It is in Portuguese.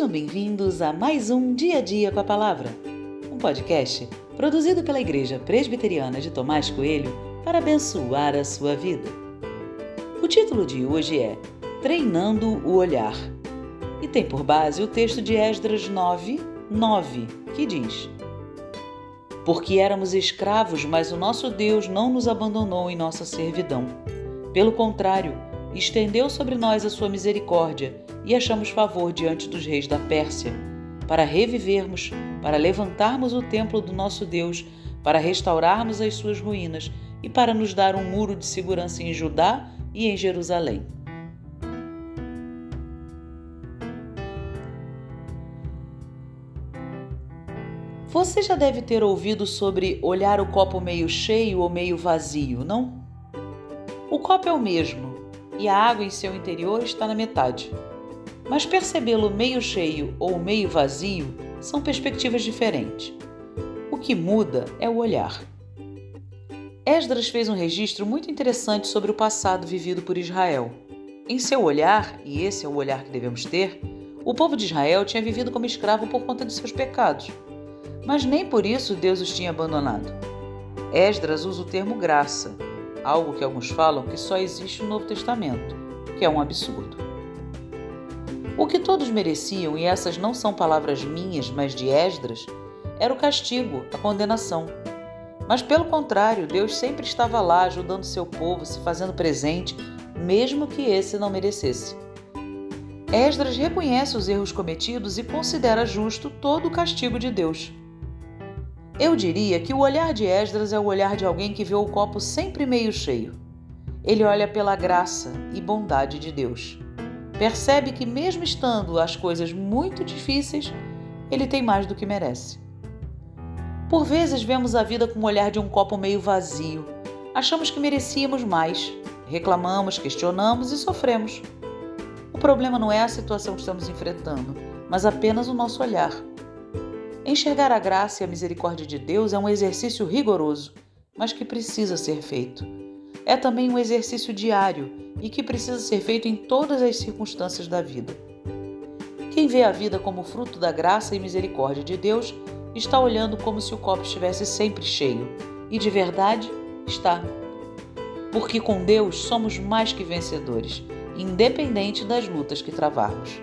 Sejam bem-vindos a mais um Dia a Dia com a Palavra, um podcast produzido pela Igreja Presbiteriana de Tomás Coelho para abençoar a sua vida. O título de hoje é Treinando o Olhar e tem por base o texto de Esdras 9, 9, que diz: Porque éramos escravos, mas o nosso Deus não nos abandonou em nossa servidão. Pelo contrário, estendeu sobre nós a sua misericórdia e achamos favor diante dos reis da Pérsia, para revivermos, para levantarmos o templo do nosso Deus, para restaurarmos as suas ruínas e para nos dar um muro de segurança em Judá e em Jerusalém. Você já deve ter ouvido sobre olhar o copo meio cheio ou meio vazio, não? O copo é o mesmo e a água em seu interior está na metade. Mas percebê-lo meio cheio ou meio vazio são perspectivas diferentes. O que muda é o olhar. Esdras fez um registro muito interessante sobre o passado vivido por Israel. Em seu olhar, e esse é o olhar que devemos ter, o povo de Israel tinha vivido como escravo por conta de seus pecados. Mas nem por isso Deus os tinha abandonado. Esdras usa o termo graça, algo que alguns falam que só existe no Novo Testamento, que é um absurdo. O que todos mereciam, e essas não são palavras minhas, mas de Esdras, era o castigo, a condenação. Mas pelo contrário, Deus sempre estava lá ajudando seu povo, se fazendo presente, mesmo que esse não merecesse. Esdras reconhece os erros cometidos e considera justo todo o castigo de Deus. Eu diria que o olhar de Esdras é o olhar de alguém que vê o copo sempre meio cheio. Ele olha pela graça e bondade de Deus. Percebe que, mesmo estando as coisas muito difíceis, ele tem mais do que merece. Por vezes vemos a vida com o olhar de um copo meio vazio. Achamos que merecíamos mais. Reclamamos, questionamos e sofremos. O problema não é a situação que estamos enfrentando, mas apenas o nosso olhar. Enxergar a graça e a misericórdia de Deus é um exercício rigoroso, mas que precisa ser feito. É também um exercício diário e que precisa ser feito em todas as circunstâncias da vida. Quem vê a vida como fruto da graça e misericórdia de Deus está olhando como se o copo estivesse sempre cheio, e de verdade está. Porque com Deus somos mais que vencedores, independente das lutas que travarmos.